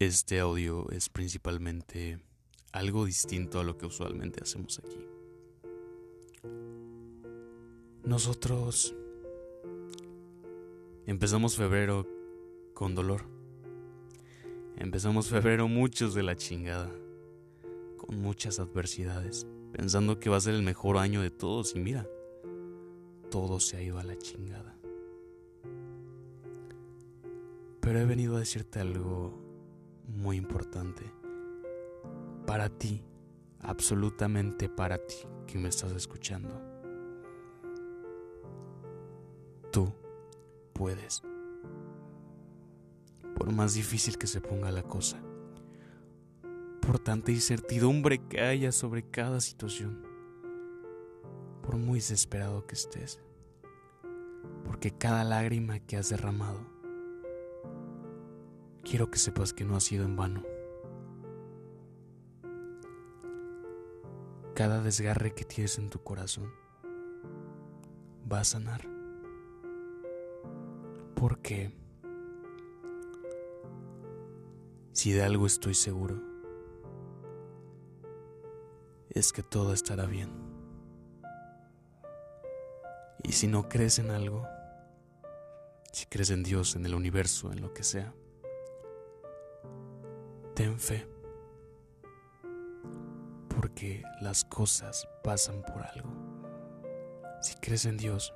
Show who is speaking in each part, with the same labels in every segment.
Speaker 1: Este audio es principalmente algo distinto a lo que usualmente hacemos aquí. Nosotros empezamos febrero con dolor. Empezamos febrero muchos de la chingada, con muchas adversidades, pensando que va a ser el mejor año de todos y mira, todo se ha ido a la chingada. Pero he venido a decirte algo muy importante. Para ti, absolutamente para ti que me estás escuchando. Tú puedes. Por más difícil que se ponga la cosa. Por tanta incertidumbre que haya sobre cada situación. Por muy desesperado que estés. Porque cada lágrima que has derramado quiero que sepas que no ha sido en vano. Cada desgarre que tienes en tu corazón va a sanar. Porque si de algo estoy seguro, es que todo estará bien. Y si no crees en algo, si crees en Dios, en el universo, en lo que sea, Ten fe, porque las cosas pasan por algo. Si crees en Dios,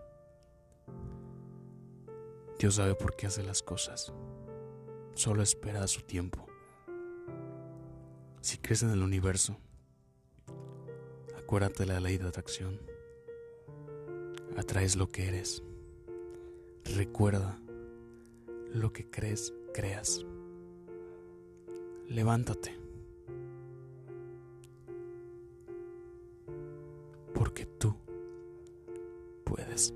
Speaker 1: Dios sabe por qué hace las cosas. Solo espera a su tiempo. Si crees en el universo, acuérdate de la ley de atracción. Atraes lo que eres. Recuerda, lo que crees, creas levántate. Porque tú puedes.